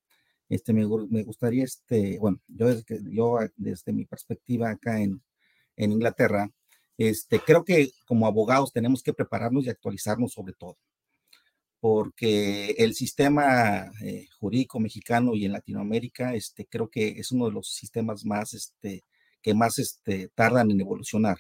este, me, gustaría, este, bueno, yo desde, yo desde mi perspectiva acá en, en Inglaterra, este, creo que como abogados tenemos que prepararnos y actualizarnos sobre todo, porque el sistema eh, jurídico mexicano y en Latinoamérica, este, creo que es uno de los sistemas más, este, que más este, tardan en evolucionar.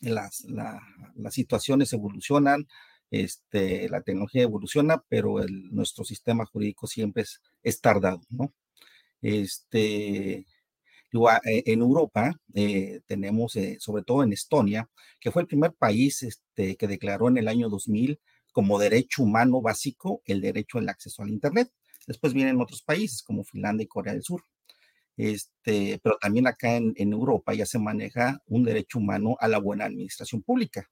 Las, las situaciones evolucionan, este, la tecnología evoluciona, pero el, nuestro sistema jurídico siempre es, es tardado, ¿no? Este, en Europa eh, tenemos, eh, sobre todo en Estonia, que fue el primer país este, que declaró en el año 2000 como derecho humano básico el derecho al acceso al Internet. Después vienen otros países como Finlandia y Corea del Sur. Este, pero también acá en, Europa ya se maneja un derecho humano a la buena administración pública.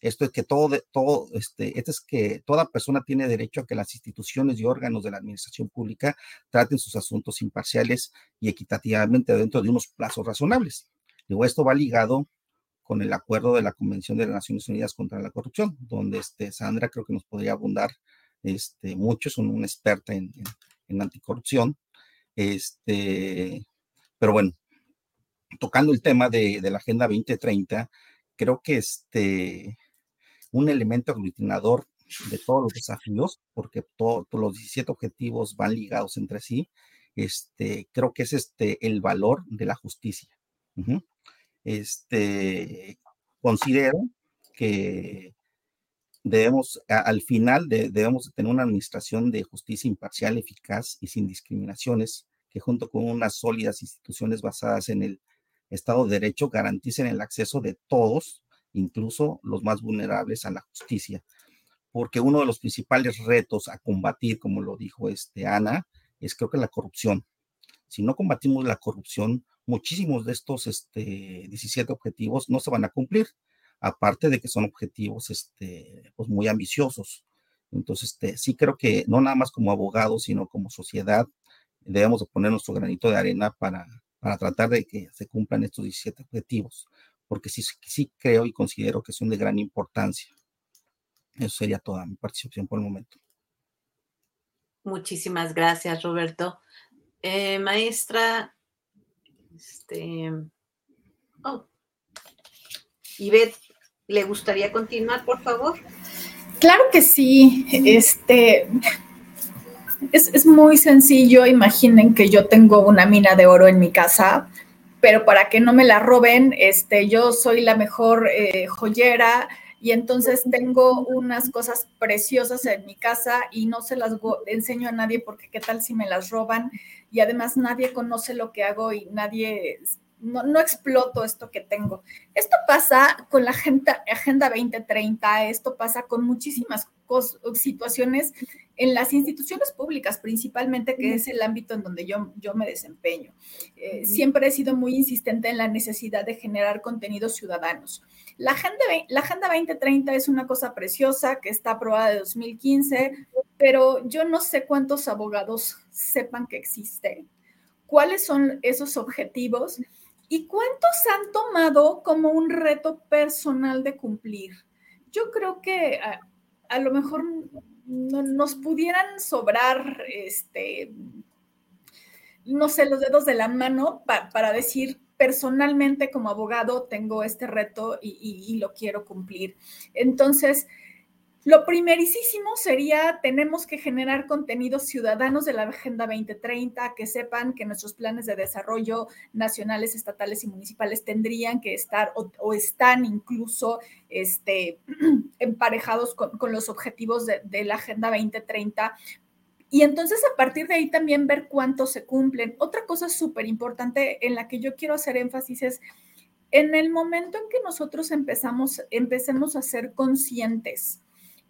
Esto es que todo, todo, este, es que toda persona tiene derecho a que las instituciones y órganos de la administración pública traten sus asuntos imparciales y equitativamente dentro de unos plazos razonables. Digo, esto va ligado con el acuerdo de la Convención de las Naciones Unidas contra la Corrupción, donde este, Sandra creo que nos podría abundar este, mucho, es una experta en, en, anticorrupción. Este, pero bueno, tocando el tema de, de la Agenda 2030, creo que este, un elemento aglutinador de todos los desafíos, porque todos los 17 objetivos van ligados entre sí, este, creo que es este, el valor de la justicia. Este, considero que debemos, al final, debemos tener una administración de justicia imparcial, eficaz y sin discriminaciones, que junto con unas sólidas instituciones basadas en el Estado de Derecho garanticen el acceso de todos, incluso los más vulnerables, a la justicia. Porque uno de los principales retos a combatir, como lo dijo este Ana, es creo que la corrupción. Si no combatimos la corrupción, muchísimos de estos este, 17 objetivos no se van a cumplir, aparte de que son objetivos este, pues muy ambiciosos. Entonces, este, sí creo que no nada más como abogados, sino como sociedad, debemos de poner nuestro granito de arena para, para tratar de que se cumplan estos 17 objetivos, porque sí, sí creo y considero que son de gran importancia. Eso sería toda mi participación por el momento. Muchísimas gracias, Roberto. Eh, maestra, este, oh, Ivette, ¿le gustaría continuar, por favor? Claro que sí. Este, es, muy sencillo. Imaginen que yo tengo una mina de oro en mi casa, pero para que no me la roben, este, yo soy la mejor eh, joyera y entonces tengo unas cosas preciosas en mi casa y no se las enseño a nadie porque qué tal si me las roban y además nadie conoce lo que hago y nadie no, exploto esto que tengo. Esto pasa con la Agenda, agenda 2030, esto pasa con muchísimas situaciones en las instituciones públicas, principalmente, que es el ámbito en donde yo, yo me desempeño. Eh, siempre he sido muy insistente en la necesidad de generar contenidos ciudadanos. La agenda, la agenda 2030 es una cosa preciosa que está aprobada de 2015, pero yo no sé cuántos abogados sepan que existe, cuáles son esos objetivos ¿Y cuántos han tomado como un reto personal de cumplir? Yo creo que a, lo mejor nos pudieran sobrar, este, no sé, los dedos de la mano para decir personalmente como abogado tengo este reto y lo quiero cumplir. Entonces, lo primerísimo sería, tenemos que generar contenidos ciudadanos de la Agenda 2030 que sepan que nuestros planes de desarrollo nacionales, estatales y municipales tendrían que estar o, están incluso este, [clears throat] emparejados con, los objetivos de, la Agenda 2030 y entonces a partir de ahí también ver cuántos se cumplen. Otra cosa súper importante en la que yo quiero hacer énfasis es en el momento en que nosotros empezamos, empecemos a ser conscientes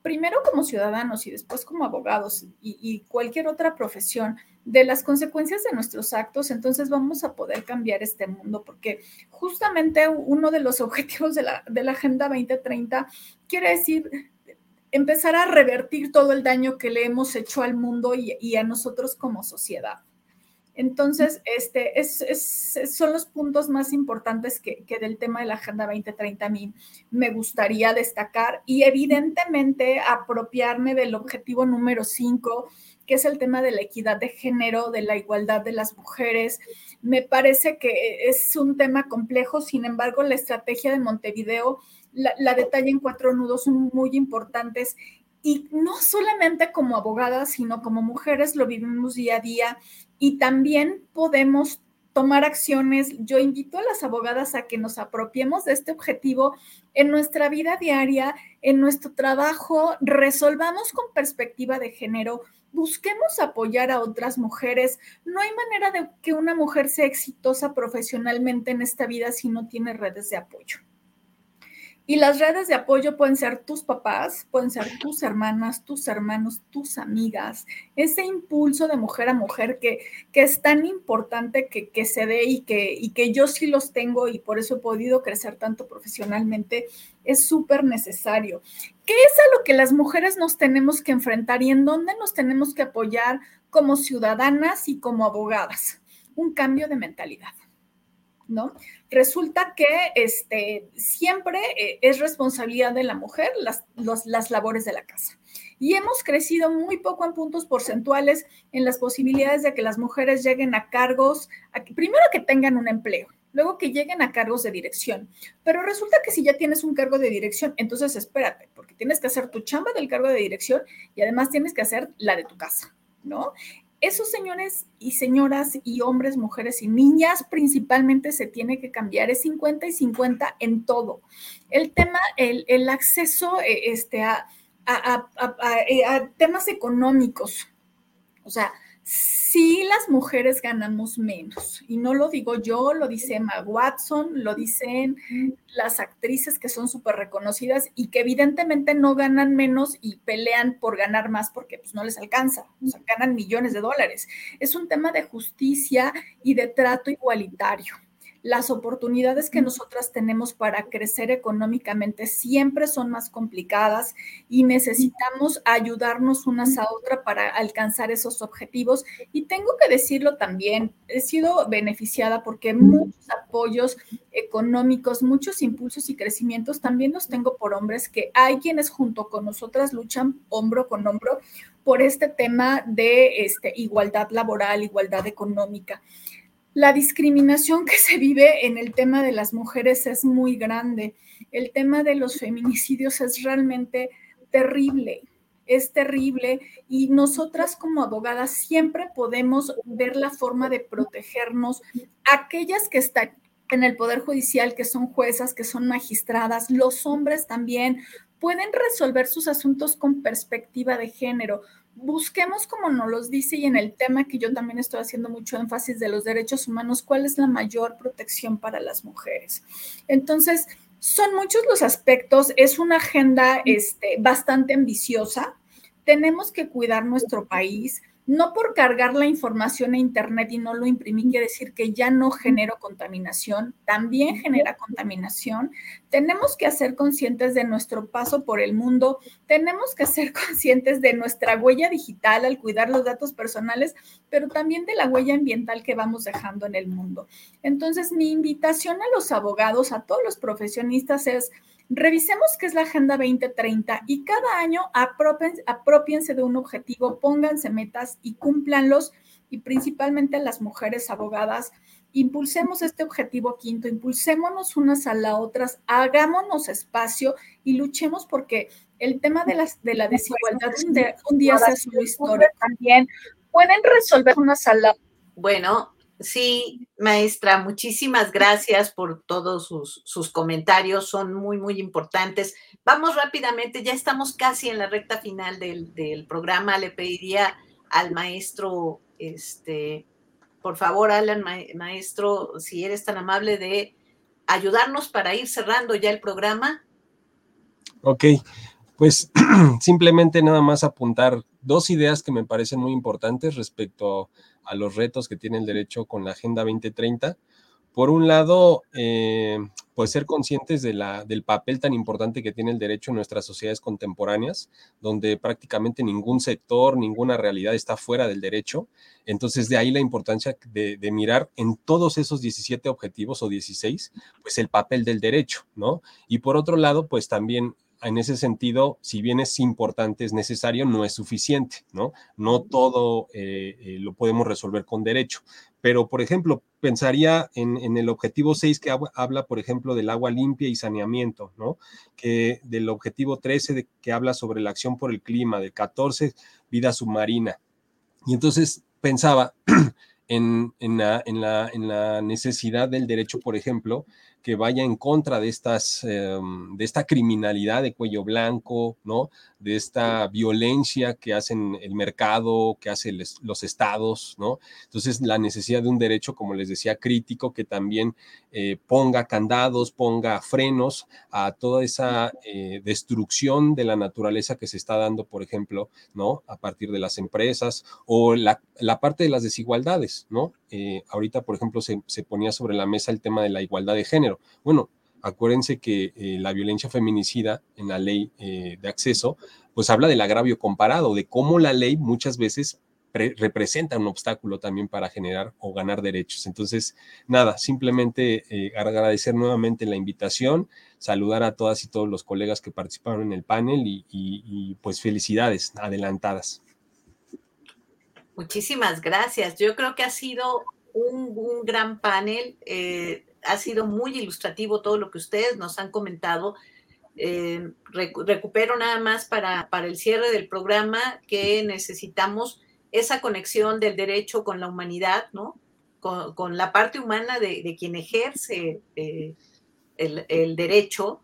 primero como ciudadanos y después como abogados y, cualquier otra profesión de las consecuencias de nuestros actos, entonces vamos a poder cambiar este mundo, porque justamente uno de los [laughs] objetivos de la, de la Agenda 2030 quiere decir empezar a revertir todo el daño que le hemos hecho al mundo y a nosotros como sociedad. Entonces, este, es, son los puntos más importantes que, del tema de la Agenda 2030 a mí me gustaría destacar y evidentemente apropiarme del objetivo número 5, que es el tema de la equidad de género, de la igualdad de las mujeres. Me parece que es un tema complejo, sin embargo, la estrategia de Montevideo la, la detalla en cuatro nudos muy importantes y no solamente como abogadas, sino como mujeres lo vivimos día a día y también podemos tomar acciones. Yo invito a las abogadas a que nos apropiemos de este objetivo en nuestra vida diaria, en nuestro trabajo, resolvamos con perspectiva de género, busquemos apoyar a otras mujeres. No hay manera de que una mujer sea exitosa profesionalmente en esta vida si no tiene redes de apoyo. Y las redes de apoyo pueden ser tus papás, pueden ser tus hermanas, tus hermanos, tus amigas. Ese impulso de mujer a mujer que, que es tan importante que, que se dé y que, y que yo sí los tengo y por eso he podido crecer tanto profesionalmente, es súper necesario. ¿Qué es a lo que las mujeres nos tenemos que enfrentar y en dónde nos tenemos que apoyar como ciudadanas y como abogadas? Un cambio de mentalidad. ¿No? Resulta que este, siempre eh, es responsabilidad de la mujer las, las labores de la casa. Y hemos crecido muy poco en puntos porcentuales en las posibilidades de que las mujeres lleguen a cargos, primero que tengan un empleo, luego que lleguen a cargos de dirección. Pero resulta que si ya tienes un cargo de dirección, entonces espérate, porque tienes que hacer tu chamba del cargo de dirección y además tienes que hacer la de tu casa, ¿no? Esos señores y señoras y hombres, mujeres y niñas principalmente se tiene que cambiar, es 50 y 50 en todo. El tema, el, acceso eh, este, a, a temas económicos, o sea, sí las mujeres ganamos menos. Y no lo digo yo, lo dice Emma Watson, lo dicen las actrices que son súper reconocidas y que evidentemente no ganan menos y pelean por ganar más porque pues no les alcanza, o sea, ganan millones de dólares. Es un tema de justicia y de trato igualitario las oportunidades que nosotras tenemos para crecer económicamente siempre son más complicadas y necesitamos ayudarnos unas a otras para alcanzar esos objetivos. Y tengo que decirlo también, he sido beneficiada porque muchos apoyos económicos, muchos impulsos y crecimientos también los tengo por hombres que hay quienes junto con nosotras luchan hombro con hombro por este tema de este, igualdad laboral, igualdad económica. La discriminación que se vive en el tema de las mujeres es muy grande. El tema de los feminicidios es realmente terrible, es terrible y nosotras como abogadas siempre podemos ver la forma de protegernos. Aquellas que están en el Poder Judicial, que son juezas, que son magistradas, los hombres también pueden resolver sus asuntos con perspectiva de género busquemos, como nos los dice, y en el tema que yo también estoy haciendo mucho énfasis de los derechos humanos, cuál es la mayor protección para las mujeres. Entonces, son muchos los aspectos, es una agenda este, bastante ambiciosa. Tenemos que cuidar nuestro país, no por cargar la información a Internet y no lo imprimir, quiere decir que ya no genero contaminación, también genera contaminación. Tenemos que ser conscientes de nuestro paso por el mundo, tenemos que ser [laughs] conscientes de nuestra huella digital al cuidar los datos personales, pero también de la huella ambiental que vamos dejando en el mundo. Entonces, mi invitación a los abogados, a todos los profesionistas es Revisemos qué es la Agenda 2030 y cada año apropiense de un objetivo, pónganse metas y cúmplanlos y principalmente las mujeres abogadas, impulsemos este objetivo quinto, impulsémonos unas a las otras, hagámonos espacio y luchemos porque el tema de, las, de la desigualdad un día, se hace una historia también. Pueden resolver unas a la Bueno, Sí, maestra, muchísimas gracias por todos sus, comentarios, son muy, muy importantes. Vamos rápidamente, ya estamos casi en la recta final del, programa. Le pediría al maestro, este, por favor, Alan, maestro, si eres tan amable de ayudarnos para ir cerrando ya el programa. Ok, pues [clears throat] simplemente nada más apuntar dos ideas que me parecen muy importantes respecto a los retos que tiene el derecho con la Agenda 2030. Por un lado, eh, pues ser conscientes de la, del papel tan importante que tiene el derecho en nuestras sociedades contemporáneas, donde prácticamente ningún sector, ninguna realidad está fuera del derecho. Entonces, de ahí la importancia de, mirar en todos esos 17 objetivos o 16, pues el papel del derecho, ¿no? Y por otro lado, pues también en ese sentido, si bien es importante, es necesario, no es suficiente, ¿no? No todo eh, eh, lo podemos resolver con derecho. Pero, por ejemplo, pensaría en, el objetivo 6 que habla, por ejemplo, del agua limpia y saneamiento, ¿no? Que del objetivo 13 que habla sobre la acción por el clima, de 14, vida submarina. Y entonces pensaba [clears throat] en, la, en, la, en la necesidad del derecho, por ejemplo, que vaya en contra de estas, em, de esta criminalidad de cuello blanco, ¿no? De esta violencia que hacen el mercado, que hacen los estados, ¿no? Entonces, la necesidad de un derecho, como les decía, crítico, que también eh, ponga candados, ponga frenos a toda esa eh, destrucción de la naturaleza que se está dando, por ejemplo, ¿no? A partir de las empresas o la, parte de las desigualdades, ¿no? Eh, ahorita, por ejemplo, se, se ponía sobre la mesa el tema de la igualdad de género. Bueno, acuérdense que eh, la violencia feminicida en la ley eh, de acceso, pues habla del agravio comparado, de cómo la ley muchas veces representa un obstáculo también para generar o ganar derechos. Entonces, nada, simplemente eh, agradecer nuevamente la invitación, saludar a todas y todos los colegas que participaron en el panel y, pues felicidades adelantadas. Muchísimas gracias. Yo creo que ha sido un, un gran panel ha sido muy ilustrativo todo lo que ustedes nos han comentado. Eh, recupero nada más para, para el cierre del programa que necesitamos esa conexión del derecho con la humanidad, ¿no? Con, la parte humana de, quien ejerce eh, el, derecho.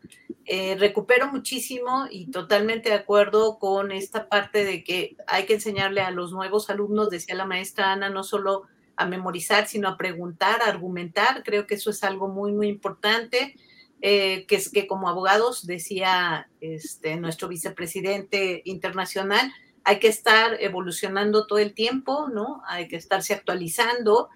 Eh, recupero muchísimo y totalmente de acuerdo con esta parte de que hay que enseñarle a los nuevos alumnos, decía la maestra Ana, no solo a memorizar, sino a preguntar, a argumentar. Creo que eso es algo muy, muy importante. Eh, que es que como abogados, decía este, nuestro vicepresidente internacional, hay que estar evolucionando todo el tiempo, ¿no? Hay que estarse actualizando.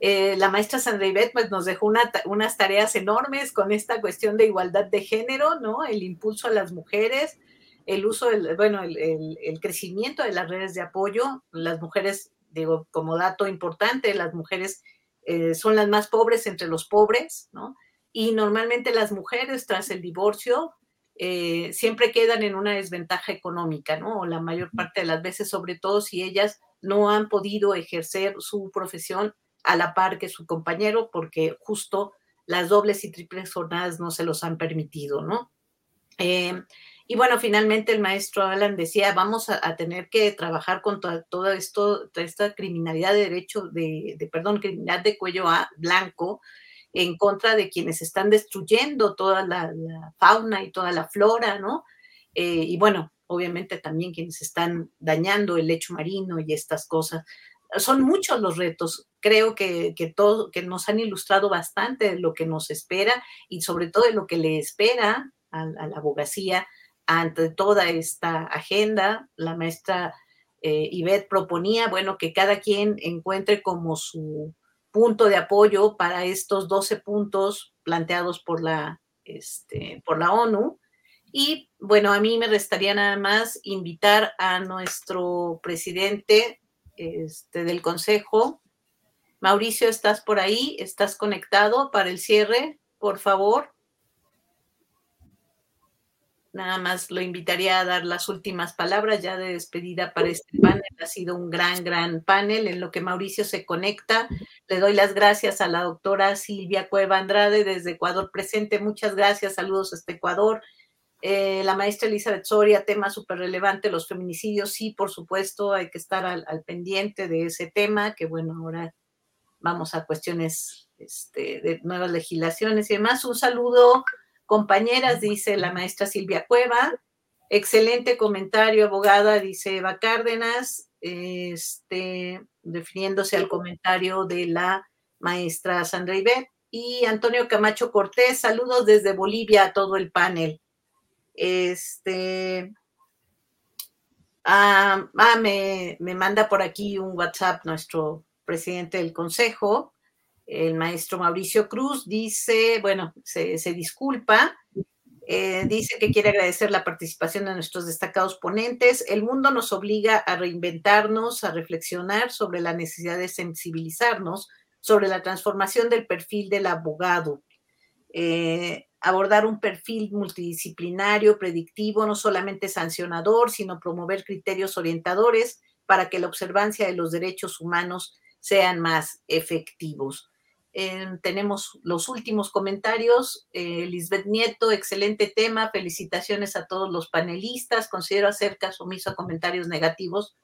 Eh, la maestra Sandra Ivette pues, nos dejó unas tareas enormes con esta cuestión de igualdad de género, ¿no? El impulso a las mujeres, el uso, del, bueno, el, el, crecimiento de las redes de apoyo. Las mujeres digo, como dato importante, las mujeres eh, son las más pobres entre los pobres, ¿no? Y normalmente las mujeres tras el divorcio eh, siempre quedan en una desventaja económica, ¿no? O la mayor parte de las veces, sobre todo si ellas no han podido ejercer su profesión a la par que su compañero, porque justo las dobles y triples jornadas no se los han permitido, ¿no? Eh, y bueno, finalmente el maestro Alan decía, vamos a, tener que trabajar con toda esta criminalidad de derecho, de, perdón, criminalidad de cuello a blanco en contra de quienes están destruyendo toda la, fauna y toda la flora, ¿no? Eh, y bueno, obviamente también quienes están dañando el lecho marino y estas cosas. Son muchos los retos. Creo que, que, todo, que nos han ilustrado bastante de lo que nos espera y sobre todo de lo que le espera a la abogacía ante toda esta agenda, la maestra eh, proponía, bueno, que cada quien encuentre como su punto de apoyo para estos 12 puntos planteados por la, este, por la ONU. Y bueno, a mí me restaría nada más invitar a nuestro presidente este, del Consejo. Mauricio, ¿estás por ahí? ¿Estás conectado para el cierre? Por favor. Nada más lo invitaría a dar las últimas palabras ya de despedida para este panel. Ha sido un gran, gran panel en lo que Mauricio se conecta. Le doy las gracias a la doctora Silvia Cueva Andrade desde Ecuador presente. Muchas gracias. Saludos a este Ecuador. Eh, la maestra Elizabeth Soria, tema súper relevante, los feminicidios. Sí, por supuesto, hay que estar al, pendiente de ese tema, que bueno, ahora vamos a cuestiones este, de nuevas legislaciones y demás. Un saludo compañeras, dice la maestra Silvia Cueva. Excelente comentario, abogada, dice Eva Cárdenas, este, refiriéndose al comentario de la maestra Sandra Ibet. Y Antonio Camacho Cortés, saludos desde Bolivia a todo el panel. Este, ah, ah me, me manda por aquí un WhatsApp nuestro presidente del consejo el maestro Mauricio Cruz dice, bueno, se, disculpa, eh, dice que quiere agradecer la participación de nuestros destacados ponentes. El mundo nos obliga a reinventarnos, a reflexionar sobre la necesidad de sensibilizarnos sobre la transformación del perfil del abogado. Eh, abordar un perfil multidisciplinario, predictivo, no solamente sancionador, sino promover criterios orientadores para que la observancia de los derechos humanos sean más efectivos tenemos los últimos comentarios. Eh, Lisbeth Nieto, excelente tema. Felicitaciones a todos los panelistas. Considero hacer caso omiso a comentarios negativos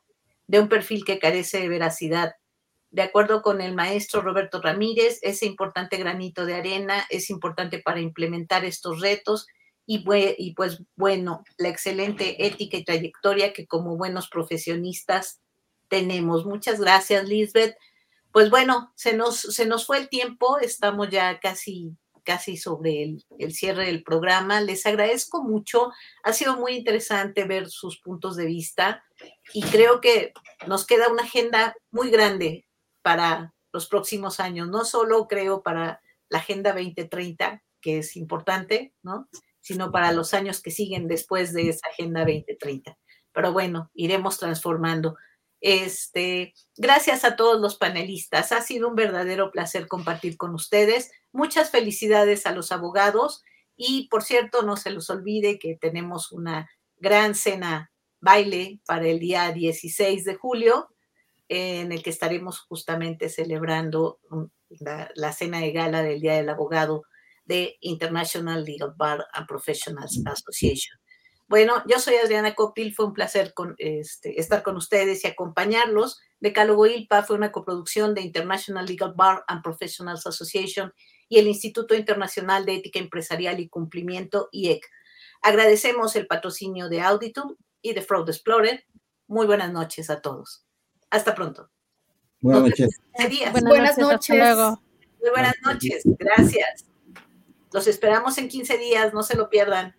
de un perfil que carece de veracidad. De acuerdo con el maestro Roberto Ramírez, ese importante granito de arena es importante para implementar estos retos y, y pues bueno, la excelente ética y trayectoria que como buenos profesionistas tenemos. Muchas gracias, Lisbeth. Pues bueno, se nos, se nos fue el tiempo, estamos ya casi casi sobre el, el, cierre del programa. Les agradezco mucho. Ha sido muy interesante ver sus puntos de vista y creo que nos queda una agenda muy grande para los próximos años, no solo creo para la Agenda 2030, que es importante, ¿no? sino para los años que siguen después de esa Agenda 2030. Pero bueno, iremos transformando. Este, gracias a todos los panelistas. Ha sido un verdadero placer compartir con ustedes. Muchas felicidades a los abogados y, por cierto, no se los olvide que tenemos una gran cena baile para el día 16 de julio, en el que estaremos justamente celebrando la, la cena de gala del Día del Abogado de International Legal Bar and Professionals Association. Bueno, yo soy Adriana Copil, fue un placer con, este, estar con ustedes y acompañarlos. Decálogo ILPA fue una coproducción de International Legal Bar and Professionals Association y el Instituto Internacional de Ética Empresarial y Cumplimiento, IEC. Agradecemos el patrocinio de Auditum y de Fraud Explorer. Muy buenas noches a todos. Hasta pronto. Buenas noches. Buenas, noches. Muy buenas noches. Gracias. Los esperamos en 15 días, no se lo pierdan.